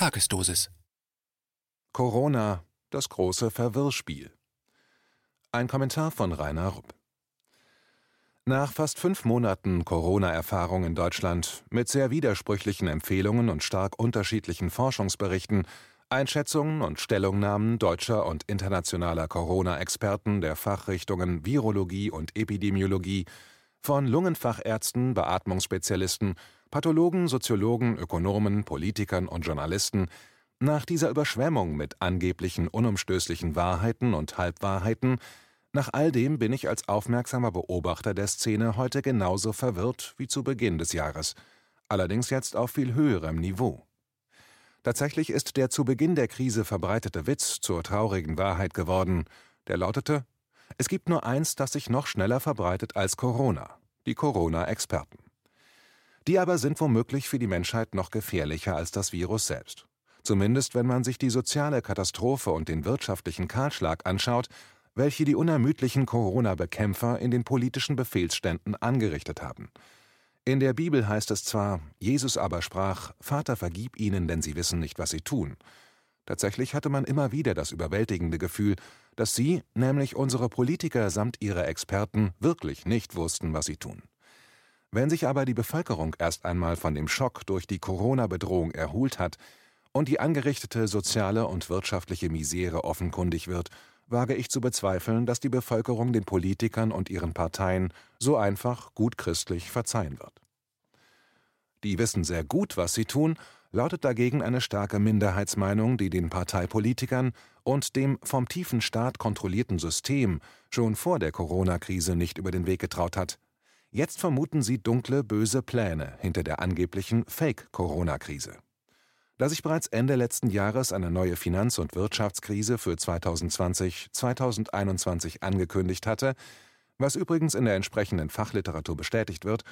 Tagesdosis. Corona, das große Verwirrspiel. Ein Kommentar von Rainer Rupp. Nach fast fünf Monaten Corona-Erfahrung in Deutschland mit sehr widersprüchlichen Empfehlungen und stark unterschiedlichen Forschungsberichten, Einschätzungen und Stellungnahmen deutscher und internationaler Corona-Experten der Fachrichtungen Virologie und Epidemiologie, von Lungenfachärzten, Beatmungsspezialisten, Pathologen, Soziologen, Ökonomen, Politikern und Journalisten, nach dieser Überschwemmung mit angeblichen unumstößlichen Wahrheiten und Halbwahrheiten, nach all dem bin ich als aufmerksamer Beobachter der Szene heute genauso verwirrt wie zu Beginn des Jahres, allerdings jetzt auf viel höherem Niveau. Tatsächlich ist der zu Beginn der Krise verbreitete Witz zur traurigen Wahrheit geworden, der lautete Es gibt nur eins, das sich noch schneller verbreitet als Corona, die Corona-Experten. Die aber sind womöglich für die Menschheit noch gefährlicher als das Virus selbst. Zumindest wenn man sich die soziale Katastrophe und den wirtschaftlichen Kahlschlag anschaut, welche die unermüdlichen Corona-Bekämpfer in den politischen Befehlsständen angerichtet haben. In der Bibel heißt es zwar, Jesus aber sprach, Vater vergib ihnen, denn sie wissen nicht, was sie tun. Tatsächlich hatte man immer wieder das überwältigende Gefühl, dass sie, nämlich unsere Politiker samt ihrer Experten, wirklich nicht wussten, was sie tun. Wenn sich aber die Bevölkerung erst einmal von dem Schock durch die Corona-Bedrohung erholt hat und die angerichtete soziale und wirtschaftliche Misere offenkundig wird, wage ich zu bezweifeln, dass die Bevölkerung den Politikern und ihren Parteien so einfach gut christlich verzeihen wird. Die wissen sehr gut, was sie tun, lautet dagegen eine starke Minderheitsmeinung, die den Parteipolitikern und dem vom tiefen Staat kontrollierten System schon vor der Corona-Krise nicht über den Weg getraut hat. Jetzt vermuten sie dunkle, böse Pläne hinter der angeblichen Fake-Corona-Krise. Da sich bereits Ende letzten Jahres eine neue Finanz- und Wirtschaftskrise für 2020-2021 angekündigt hatte, was übrigens in der entsprechenden Fachliteratur bestätigt wird,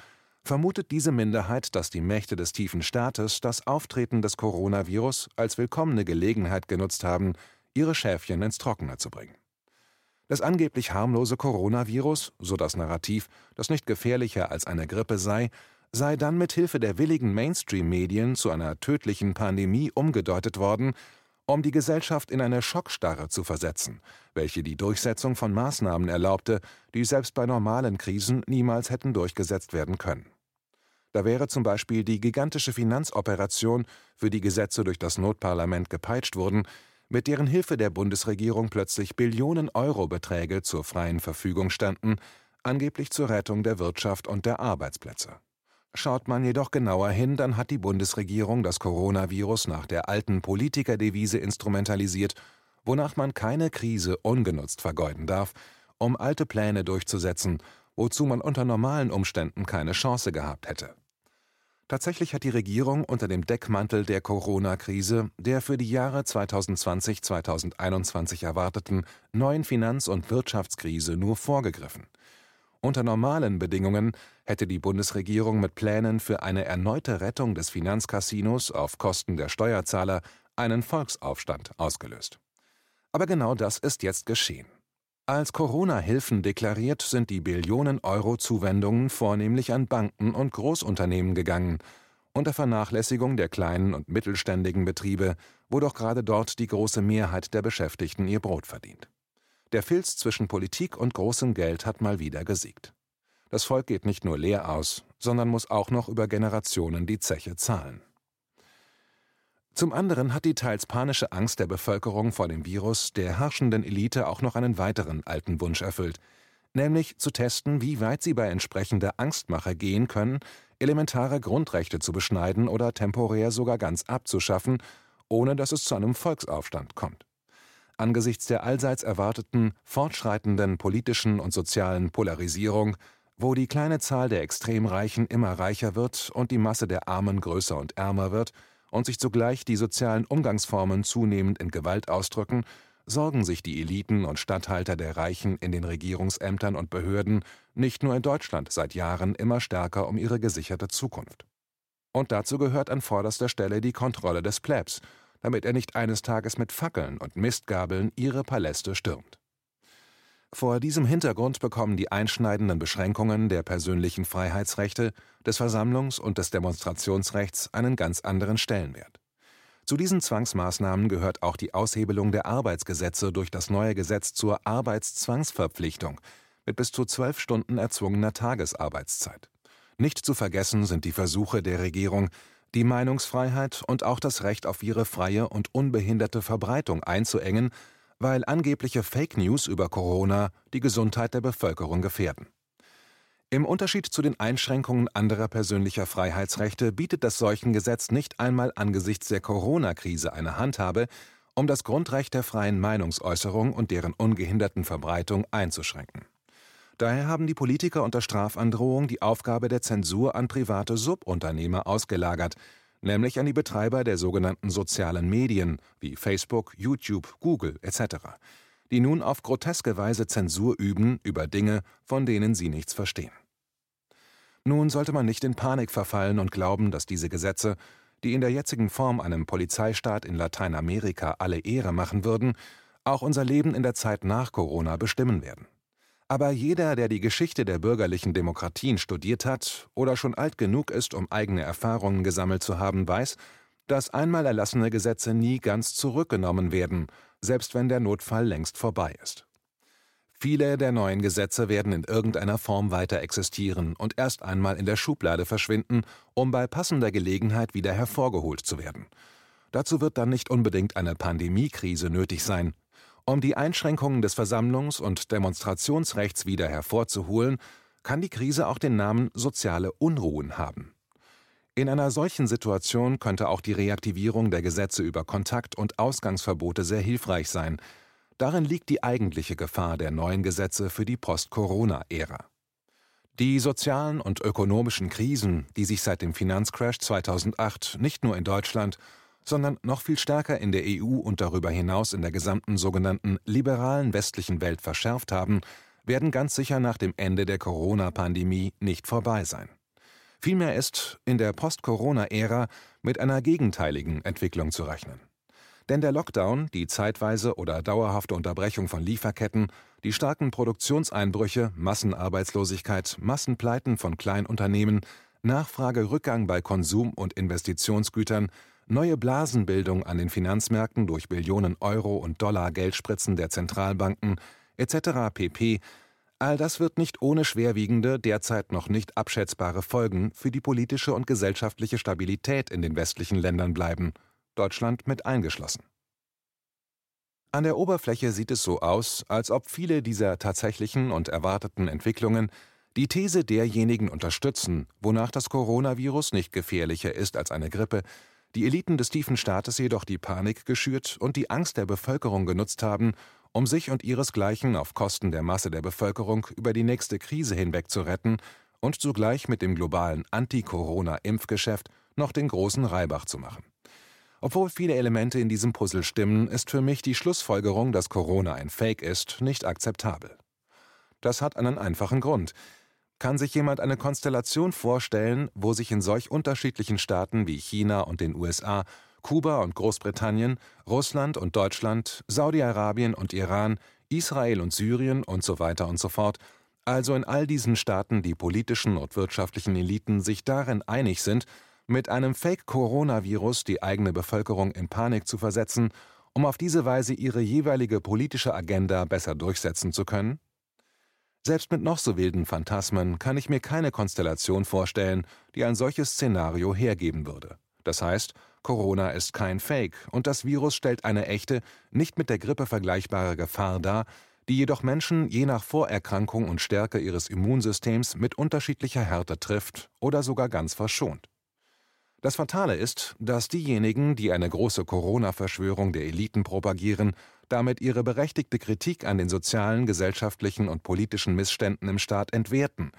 vermutet diese Minderheit, dass die Mächte des tiefen Staates das Auftreten des Coronavirus als willkommene Gelegenheit genutzt haben, ihre Schäfchen ins Trockene zu bringen. Das angeblich harmlose Coronavirus, so das Narrativ, das nicht gefährlicher als eine Grippe sei, sei dann mit Hilfe der willigen Mainstream-Medien zu einer tödlichen Pandemie umgedeutet worden, um die Gesellschaft in eine Schockstarre zu versetzen, welche die Durchsetzung von Maßnahmen erlaubte, die selbst bei normalen Krisen niemals hätten durchgesetzt werden können. Da wäre zum Beispiel die gigantische Finanzoperation, für die Gesetze durch das Notparlament gepeitscht wurden, mit deren Hilfe der Bundesregierung plötzlich Billionen Euro-Beträge zur freien Verfügung standen, angeblich zur Rettung der Wirtschaft und der Arbeitsplätze. Schaut man jedoch genauer hin, dann hat die Bundesregierung das Coronavirus nach der alten Politikerdevise instrumentalisiert, wonach man keine Krise ungenutzt vergeuden darf, um alte Pläne durchzusetzen, wozu man unter normalen Umständen keine Chance gehabt hätte. Tatsächlich hat die Regierung unter dem Deckmantel der Corona-Krise der für die Jahre 2020-2021 erwarteten neuen Finanz- und Wirtschaftskrise nur vorgegriffen. Unter normalen Bedingungen hätte die Bundesregierung mit Plänen für eine erneute Rettung des Finanzcasinos auf Kosten der Steuerzahler einen Volksaufstand ausgelöst. Aber genau das ist jetzt geschehen. Als Corona-Hilfen deklariert sind die Billionen Euro Zuwendungen vornehmlich an Banken und Großunternehmen gegangen, unter Vernachlässigung der kleinen und mittelständigen Betriebe, wo doch gerade dort die große Mehrheit der Beschäftigten ihr Brot verdient. Der Filz zwischen Politik und großem Geld hat mal wieder gesiegt. Das Volk geht nicht nur leer aus, sondern muss auch noch über Generationen die Zeche zahlen. Zum anderen hat die teils panische Angst der Bevölkerung vor dem Virus der herrschenden Elite auch noch einen weiteren alten Wunsch erfüllt, nämlich zu testen, wie weit sie bei entsprechender Angstmache gehen können, elementare Grundrechte zu beschneiden oder temporär sogar ganz abzuschaffen, ohne dass es zu einem Volksaufstand kommt. Angesichts der allseits erwarteten, fortschreitenden politischen und sozialen Polarisierung, wo die kleine Zahl der Extremreichen immer reicher wird und die Masse der Armen größer und ärmer wird, und sich zugleich die sozialen Umgangsformen zunehmend in Gewalt ausdrücken, sorgen sich die Eliten und Statthalter der Reichen in den Regierungsämtern und Behörden nicht nur in Deutschland seit Jahren immer stärker um ihre gesicherte Zukunft. Und dazu gehört an vorderster Stelle die Kontrolle des Plebs, damit er nicht eines Tages mit Fackeln und Mistgabeln ihre Paläste stürmt. Vor diesem Hintergrund bekommen die einschneidenden Beschränkungen der persönlichen Freiheitsrechte, des Versammlungs- und des Demonstrationsrechts einen ganz anderen Stellenwert. Zu diesen Zwangsmaßnahmen gehört auch die Aushebelung der Arbeitsgesetze durch das neue Gesetz zur Arbeitszwangsverpflichtung mit bis zu zwölf Stunden erzwungener Tagesarbeitszeit. Nicht zu vergessen sind die Versuche der Regierung, die Meinungsfreiheit und auch das Recht auf ihre freie und unbehinderte Verbreitung einzuengen, weil angebliche Fake News über Corona die Gesundheit der Bevölkerung gefährden. Im Unterschied zu den Einschränkungen anderer persönlicher Freiheitsrechte bietet das Seuchengesetz nicht einmal angesichts der Corona-Krise eine Handhabe, um das Grundrecht der freien Meinungsäußerung und deren ungehinderten Verbreitung einzuschränken. Daher haben die Politiker unter Strafandrohung die Aufgabe der Zensur an private Subunternehmer ausgelagert, nämlich an die Betreiber der sogenannten sozialen Medien wie Facebook, YouTube, Google etc die nun auf groteske Weise Zensur üben über Dinge, von denen sie nichts verstehen. Nun sollte man nicht in Panik verfallen und glauben, dass diese Gesetze, die in der jetzigen Form einem Polizeistaat in Lateinamerika alle Ehre machen würden, auch unser Leben in der Zeit nach Corona bestimmen werden. Aber jeder, der die Geschichte der bürgerlichen Demokratien studiert hat oder schon alt genug ist, um eigene Erfahrungen gesammelt zu haben, weiß, dass einmal erlassene Gesetze nie ganz zurückgenommen werden selbst wenn der Notfall längst vorbei ist. Viele der neuen Gesetze werden in irgendeiner Form weiter existieren und erst einmal in der Schublade verschwinden, um bei passender Gelegenheit wieder hervorgeholt zu werden. Dazu wird dann nicht unbedingt eine Pandemiekrise nötig sein. Um die Einschränkungen des Versammlungs- und Demonstrationsrechts wieder hervorzuholen, kann die Krise auch den Namen soziale Unruhen haben. In einer solchen Situation könnte auch die Reaktivierung der Gesetze über Kontakt- und Ausgangsverbote sehr hilfreich sein. Darin liegt die eigentliche Gefahr der neuen Gesetze für die Post-Corona-Ära. Die sozialen und ökonomischen Krisen, die sich seit dem Finanzcrash 2008 nicht nur in Deutschland, sondern noch viel stärker in der EU und darüber hinaus in der gesamten sogenannten liberalen westlichen Welt verschärft haben, werden ganz sicher nach dem Ende der Corona-Pandemie nicht vorbei sein. Vielmehr ist in der Post-Corona-Ära mit einer gegenteiligen Entwicklung zu rechnen. Denn der Lockdown, die zeitweise oder dauerhafte Unterbrechung von Lieferketten, die starken Produktionseinbrüche, Massenarbeitslosigkeit, Massenpleiten von Kleinunternehmen, Nachfragerückgang bei Konsum- und Investitionsgütern, neue Blasenbildung an den Finanzmärkten durch Billionen Euro und Dollar Geldspritzen der Zentralbanken etc. pp All das wird nicht ohne schwerwiegende, derzeit noch nicht abschätzbare Folgen für die politische und gesellschaftliche Stabilität in den westlichen Ländern bleiben, Deutschland mit eingeschlossen. An der Oberfläche sieht es so aus, als ob viele dieser tatsächlichen und erwarteten Entwicklungen die These derjenigen unterstützen, wonach das Coronavirus nicht gefährlicher ist als eine Grippe, die Eliten des tiefen Staates jedoch die Panik geschürt und die Angst der Bevölkerung genutzt haben, um sich und ihresgleichen auf Kosten der Masse der Bevölkerung über die nächste Krise hinweg zu retten und zugleich mit dem globalen Anti-Corona-Impfgeschäft noch den großen Reibach zu machen. Obwohl viele Elemente in diesem Puzzle stimmen, ist für mich die Schlussfolgerung, dass Corona ein Fake ist, nicht akzeptabel. Das hat einen einfachen Grund. Kann sich jemand eine Konstellation vorstellen, wo sich in solch unterschiedlichen Staaten wie China und den USA Kuba und Großbritannien, Russland und Deutschland, Saudi-Arabien und Iran, Israel und Syrien und so weiter und so fort, also in all diesen Staaten die politischen und wirtschaftlichen Eliten sich darin einig sind, mit einem Fake-Coronavirus die eigene Bevölkerung in Panik zu versetzen, um auf diese Weise ihre jeweilige politische Agenda besser durchsetzen zu können? Selbst mit noch so wilden Phantasmen kann ich mir keine Konstellation vorstellen, die ein solches Szenario hergeben würde. Das heißt, Corona ist kein Fake und das Virus stellt eine echte, nicht mit der Grippe vergleichbare Gefahr dar, die jedoch Menschen je nach Vorerkrankung und Stärke ihres Immunsystems mit unterschiedlicher Härte trifft oder sogar ganz verschont. Das Fatale ist, dass diejenigen, die eine große Corona-Verschwörung der Eliten propagieren, damit ihre berechtigte Kritik an den sozialen, gesellschaftlichen und politischen Missständen im Staat entwerten.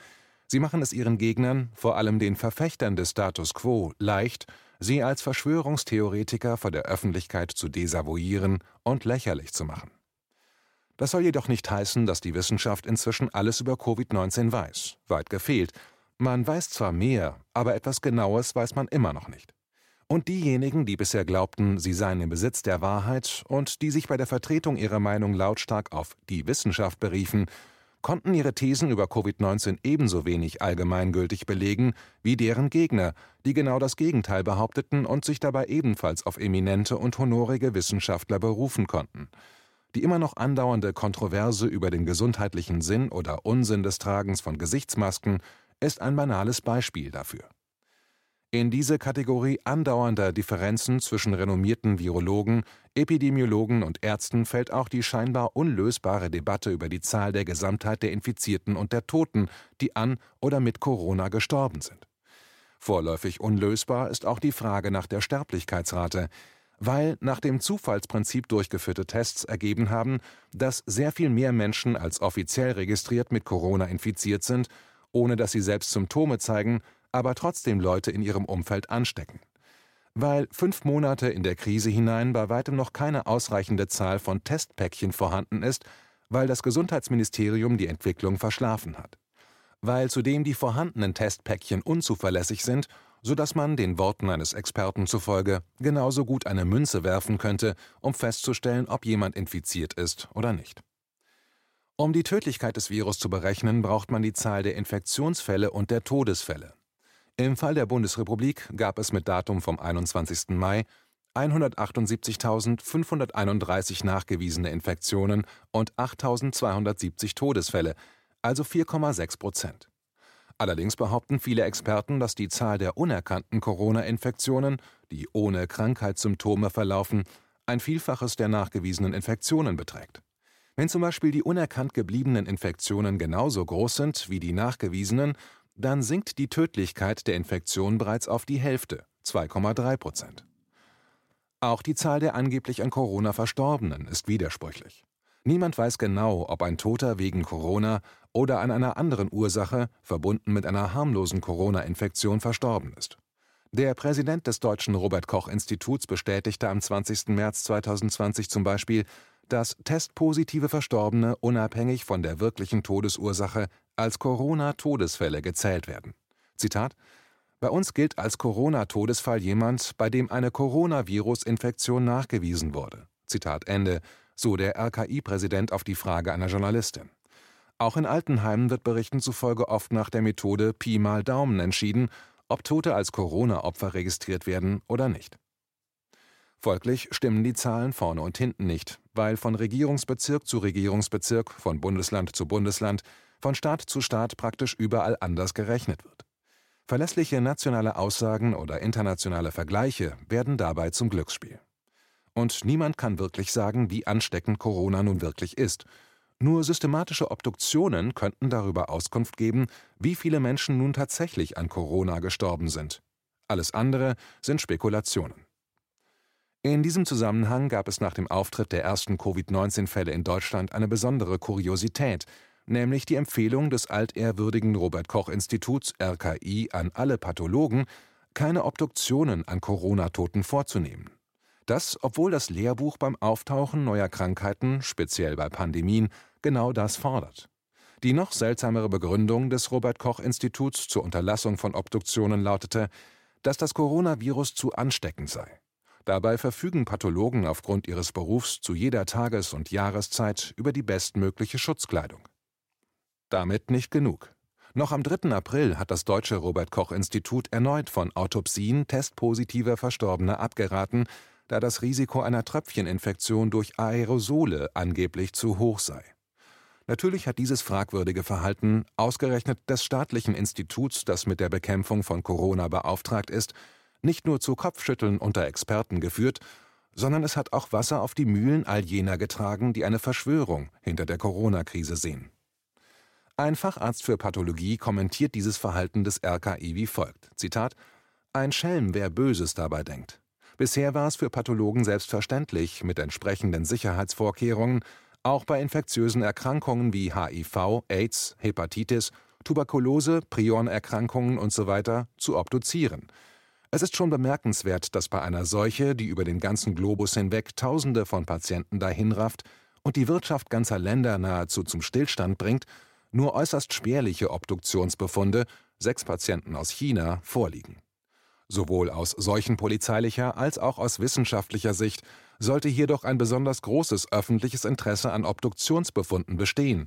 Sie machen es ihren Gegnern, vor allem den Verfechtern des Status quo, leicht, sie als Verschwörungstheoretiker vor der Öffentlichkeit zu desavouieren und lächerlich zu machen. Das soll jedoch nicht heißen, dass die Wissenschaft inzwischen alles über Covid-19 weiß. Weit gefehlt. Man weiß zwar mehr, aber etwas Genaues weiß man immer noch nicht. Und diejenigen, die bisher glaubten, sie seien im Besitz der Wahrheit und die sich bei der Vertretung ihrer Meinung lautstark auf die Wissenschaft beriefen, konnten ihre Thesen über Covid-19 ebenso wenig allgemeingültig belegen wie deren Gegner, die genau das Gegenteil behaupteten und sich dabei ebenfalls auf eminente und honorige Wissenschaftler berufen konnten. Die immer noch andauernde Kontroverse über den gesundheitlichen Sinn oder Unsinn des Tragens von Gesichtsmasken ist ein banales Beispiel dafür. In diese Kategorie andauernder Differenzen zwischen renommierten Virologen, Epidemiologen und Ärzten fällt auch die scheinbar unlösbare Debatte über die Zahl der Gesamtheit der Infizierten und der Toten, die an oder mit Corona gestorben sind. Vorläufig unlösbar ist auch die Frage nach der Sterblichkeitsrate, weil nach dem Zufallsprinzip durchgeführte Tests ergeben haben, dass sehr viel mehr Menschen als offiziell registriert mit Corona infiziert sind, ohne dass sie selbst Symptome zeigen, aber trotzdem Leute in ihrem Umfeld anstecken. Weil fünf Monate in der Krise hinein bei weitem noch keine ausreichende Zahl von Testpäckchen vorhanden ist, weil das Gesundheitsministerium die Entwicklung verschlafen hat. Weil zudem die vorhandenen Testpäckchen unzuverlässig sind, so dass man den Worten eines Experten zufolge genauso gut eine Münze werfen könnte, um festzustellen, ob jemand infiziert ist oder nicht. Um die Tödlichkeit des Virus zu berechnen, braucht man die Zahl der Infektionsfälle und der Todesfälle. Im Fall der Bundesrepublik gab es mit Datum vom 21. Mai 178.531 nachgewiesene Infektionen und 8.270 Todesfälle, also 4,6 Prozent. Allerdings behaupten viele Experten, dass die Zahl der unerkannten Corona-Infektionen, die ohne Krankheitssymptome verlaufen, ein Vielfaches der nachgewiesenen Infektionen beträgt. Wenn zum Beispiel die unerkannt gebliebenen Infektionen genauso groß sind wie die nachgewiesenen, dann sinkt die Tödlichkeit der Infektion bereits auf die Hälfte, 2,3 Prozent. Auch die Zahl der angeblich an Corona Verstorbenen ist widersprüchlich. Niemand weiß genau, ob ein Toter wegen Corona oder an einer anderen Ursache, verbunden mit einer harmlosen Corona-Infektion, verstorben ist. Der Präsident des Deutschen Robert Koch Instituts bestätigte am 20. März 2020 zum Beispiel, dass testpositive Verstorbene unabhängig von der wirklichen Todesursache als Corona-Todesfälle gezählt werden. Zitat Bei uns gilt als Corona-Todesfall jemand, bei dem eine Coronavirus-Infektion nachgewiesen wurde. Zitat Ende, so der RKI-Präsident auf die Frage einer Journalistin. Auch in Altenheimen wird Berichten zufolge oft nach der Methode Pi mal Daumen entschieden, ob Tote als Corona-Opfer registriert werden oder nicht. Folglich stimmen die Zahlen vorne und hinten nicht, weil von Regierungsbezirk zu Regierungsbezirk, von Bundesland zu Bundesland, von Staat zu Staat praktisch überall anders gerechnet wird. Verlässliche nationale Aussagen oder internationale Vergleiche werden dabei zum Glücksspiel. Und niemand kann wirklich sagen, wie ansteckend Corona nun wirklich ist. Nur systematische Obduktionen könnten darüber Auskunft geben, wie viele Menschen nun tatsächlich an Corona gestorben sind. Alles andere sind Spekulationen. In diesem Zusammenhang gab es nach dem Auftritt der ersten Covid-19-Fälle in Deutschland eine besondere Kuriosität, nämlich die Empfehlung des altehrwürdigen Robert Koch Instituts RKI an alle Pathologen, keine Obduktionen an Corona-Toten vorzunehmen. Das, obwohl das Lehrbuch beim Auftauchen neuer Krankheiten, speziell bei Pandemien, genau das fordert. Die noch seltsamere Begründung des Robert Koch Instituts zur Unterlassung von Obduktionen lautete, dass das Coronavirus zu ansteckend sei. Dabei verfügen Pathologen aufgrund ihres Berufs zu jeder Tages- und Jahreszeit über die bestmögliche Schutzkleidung. Damit nicht genug. Noch am 3. April hat das Deutsche Robert Koch Institut erneut von Autopsien testpositiver Verstorbener abgeraten, da das Risiko einer Tröpfcheninfektion durch Aerosole angeblich zu hoch sei. Natürlich hat dieses fragwürdige Verhalten ausgerechnet des staatlichen Instituts, das mit der Bekämpfung von Corona beauftragt ist, nicht nur zu Kopfschütteln unter Experten geführt, sondern es hat auch Wasser auf die Mühlen all jener getragen, die eine Verschwörung hinter der Corona-Krise sehen. Ein Facharzt für Pathologie kommentiert dieses Verhalten des RKI wie folgt: Zitat: Ein Schelm, wer Böses dabei denkt. Bisher war es für Pathologen selbstverständlich, mit entsprechenden Sicherheitsvorkehrungen auch bei infektiösen Erkrankungen wie HIV, AIDS, Hepatitis, Tuberkulose, Prionerkrankungen usw. So zu obduzieren – es ist schon bemerkenswert, dass bei einer Seuche, die über den ganzen Globus hinweg Tausende von Patienten dahinrafft und die Wirtschaft ganzer Länder nahezu zum Stillstand bringt, nur äußerst spärliche Obduktionsbefunde, sechs Patienten aus China, vorliegen. Sowohl aus seuchenpolizeilicher als auch aus wissenschaftlicher Sicht sollte hier doch ein besonders großes öffentliches Interesse an Obduktionsbefunden bestehen,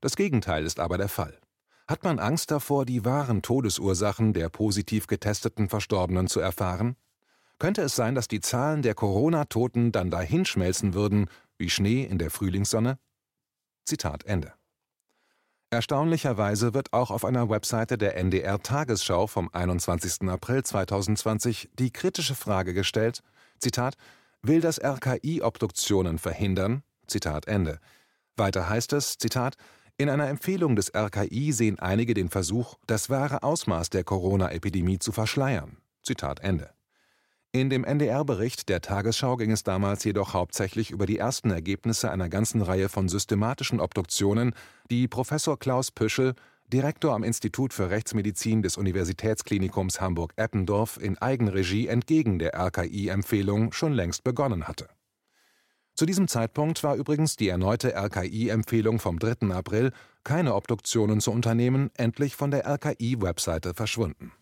Das Gegenteil ist aber der Fall. Hat man Angst davor, die wahren Todesursachen der positiv getesteten Verstorbenen zu erfahren? Könnte es sein, dass die Zahlen der Corona-Toten dann dahinschmelzen würden wie Schnee in der Frühlingssonne? Zitat Ende. Erstaunlicherweise wird auch auf einer Webseite der NDR Tagesschau vom 21. April 2020 die kritische Frage gestellt: Zitat, Will das RKI Obduktionen verhindern? Zitat Ende. Weiter heißt es: Zitat, in einer Empfehlung des RKI sehen einige den Versuch, das wahre Ausmaß der Corona-Epidemie zu verschleiern. Zitat Ende. In dem NDR-Bericht der Tagesschau ging es damals jedoch hauptsächlich über die ersten Ergebnisse einer ganzen Reihe von systematischen Obduktionen, die Professor Klaus Püschel, Direktor am Institut für Rechtsmedizin des Universitätsklinikums Hamburg-Eppendorf, in Eigenregie entgegen der RKI-Empfehlung schon längst begonnen hatte. Zu diesem Zeitpunkt war übrigens die erneute RKI-Empfehlung vom 3. April, keine Obduktionen zu unternehmen, endlich von der RKI-Webseite verschwunden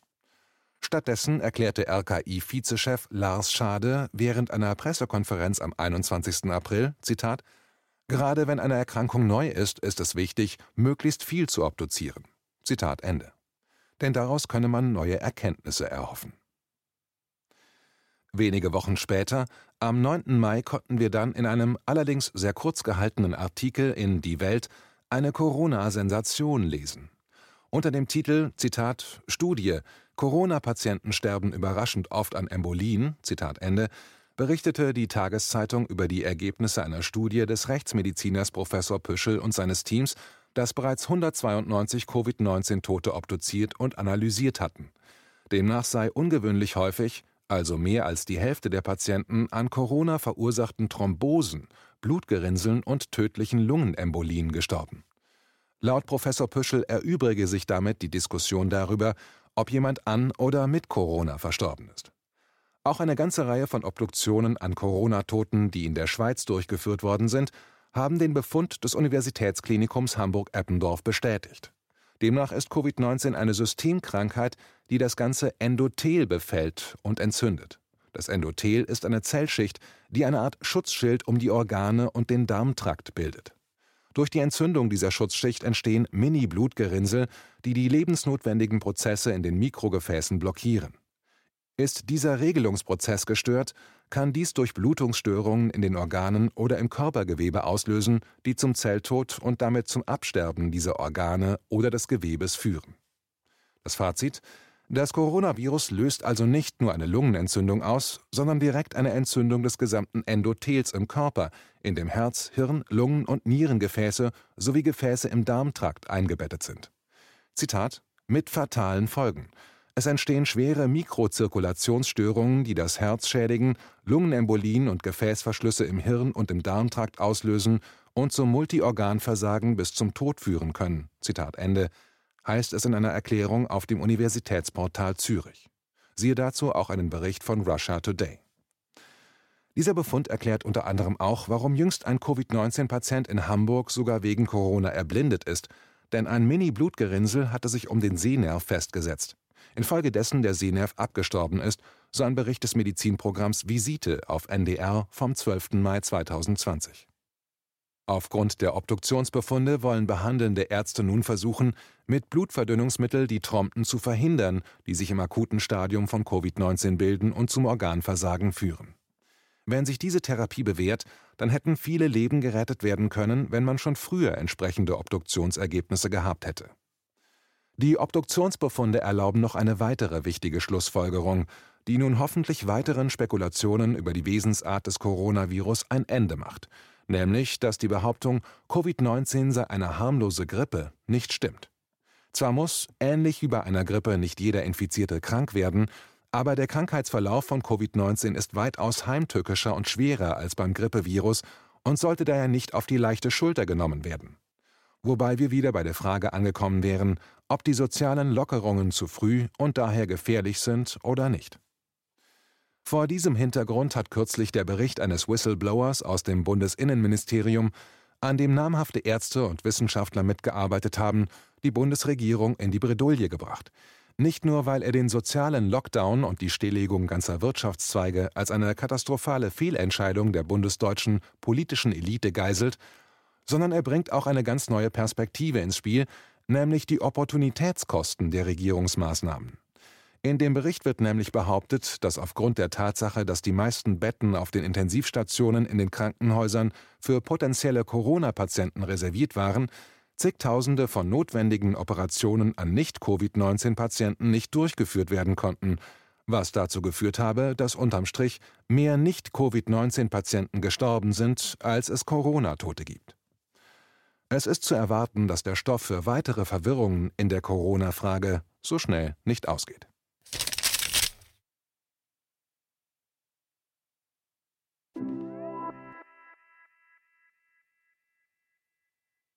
Stattdessen erklärte RKI-Vizechef Lars Schade während einer Pressekonferenz am 21. April: Zitat, Gerade wenn eine Erkrankung neu ist, ist es wichtig, möglichst viel zu obduzieren. Zitat Ende. Denn daraus könne man neue Erkenntnisse erhoffen. Wenige Wochen später, am 9. Mai, konnten wir dann in einem allerdings sehr kurz gehaltenen Artikel in Die Welt eine Corona-Sensation lesen. Unter dem Titel Zitat Studie Corona-Patienten sterben überraschend oft an Embolien, Zitat Ende, berichtete die Tageszeitung über die Ergebnisse einer Studie des Rechtsmediziners Professor Püschel und seines Teams, das bereits 192 Covid-19-Tote obduziert und analysiert hatten. Demnach sei ungewöhnlich häufig, also mehr als die Hälfte der Patienten, an Corona verursachten Thrombosen, Blutgerinnseln und tödlichen Lungenembolien gestorben. Laut Professor Püschel erübrige sich damit die Diskussion darüber, ob jemand an oder mit Corona verstorben ist. Auch eine ganze Reihe von Obduktionen an Corona-Toten, die in der Schweiz durchgeführt worden sind, haben den Befund des Universitätsklinikums Hamburg-Eppendorf bestätigt. Demnach ist Covid-19 eine Systemkrankheit, die das ganze Endothel befällt und entzündet. Das Endothel ist eine Zellschicht, die eine Art Schutzschild um die Organe und den Darmtrakt bildet. Durch die Entzündung dieser Schutzschicht entstehen Mini-Blutgerinnsel, die die lebensnotwendigen Prozesse in den Mikrogefäßen blockieren. Ist dieser Regelungsprozess gestört, kann dies durch Blutungsstörungen in den Organen oder im Körpergewebe auslösen, die zum Zelltod und damit zum Absterben dieser Organe oder des Gewebes führen. Das Fazit das Coronavirus löst also nicht nur eine Lungenentzündung aus, sondern direkt eine Entzündung des gesamten Endothels im Körper, in dem Herz, Hirn, Lungen und Nierengefäße sowie Gefäße im Darmtrakt eingebettet sind. Zitat mit fatalen Folgen. Es entstehen schwere Mikrozirkulationsstörungen, die das Herz schädigen, Lungenembolien und Gefäßverschlüsse im Hirn und im Darmtrakt auslösen und zum Multiorganversagen bis zum Tod führen können. Zitat Ende heißt es in einer Erklärung auf dem Universitätsportal Zürich. Siehe dazu auch einen Bericht von Russia Today. Dieser Befund erklärt unter anderem auch, warum jüngst ein Covid-19-Patient in Hamburg sogar wegen Corona erblindet ist, denn ein Mini-Blutgerinnsel hatte sich um den Sehnerv festgesetzt, infolgedessen der Sehnerv abgestorben ist, so ein Bericht des Medizinprogramms Visite auf NDR vom 12. Mai 2020. Aufgrund der Obduktionsbefunde wollen behandelnde Ärzte nun versuchen, mit Blutverdünnungsmittel die Trompen zu verhindern, die sich im akuten Stadium von Covid-19 bilden und zum Organversagen führen. Wenn sich diese Therapie bewährt, dann hätten viele Leben gerettet werden können, wenn man schon früher entsprechende Obduktionsergebnisse gehabt hätte. Die Obduktionsbefunde erlauben noch eine weitere wichtige Schlussfolgerung, die nun hoffentlich weiteren Spekulationen über die Wesensart des Coronavirus ein Ende macht – nämlich dass die Behauptung, Covid-19 sei eine harmlose Grippe, nicht stimmt. Zwar muss, ähnlich wie bei einer Grippe, nicht jeder Infizierte krank werden, aber der Krankheitsverlauf von Covid-19 ist weitaus heimtückischer und schwerer als beim Grippevirus und sollte daher nicht auf die leichte Schulter genommen werden. Wobei wir wieder bei der Frage angekommen wären, ob die sozialen Lockerungen zu früh und daher gefährlich sind oder nicht. Vor diesem Hintergrund hat kürzlich der Bericht eines Whistleblowers aus dem Bundesinnenministerium, an dem namhafte Ärzte und Wissenschaftler mitgearbeitet haben, die Bundesregierung in die Bredouille gebracht. Nicht nur, weil er den sozialen Lockdown und die Stilllegung ganzer Wirtschaftszweige als eine katastrophale Fehlentscheidung der bundesdeutschen politischen Elite geißelt, sondern er bringt auch eine ganz neue Perspektive ins Spiel, nämlich die Opportunitätskosten der Regierungsmaßnahmen. In dem Bericht wird nämlich behauptet, dass aufgrund der Tatsache, dass die meisten Betten auf den Intensivstationen in den Krankenhäusern für potenzielle Corona-Patienten reserviert waren, zigtausende von notwendigen Operationen an Nicht-Covid-19-Patienten nicht durchgeführt werden konnten, was dazu geführt habe, dass unterm Strich mehr Nicht-Covid-19-Patienten gestorben sind, als es Corona-Tote gibt. Es ist zu erwarten, dass der Stoff für weitere Verwirrungen in der Corona-Frage so schnell nicht ausgeht.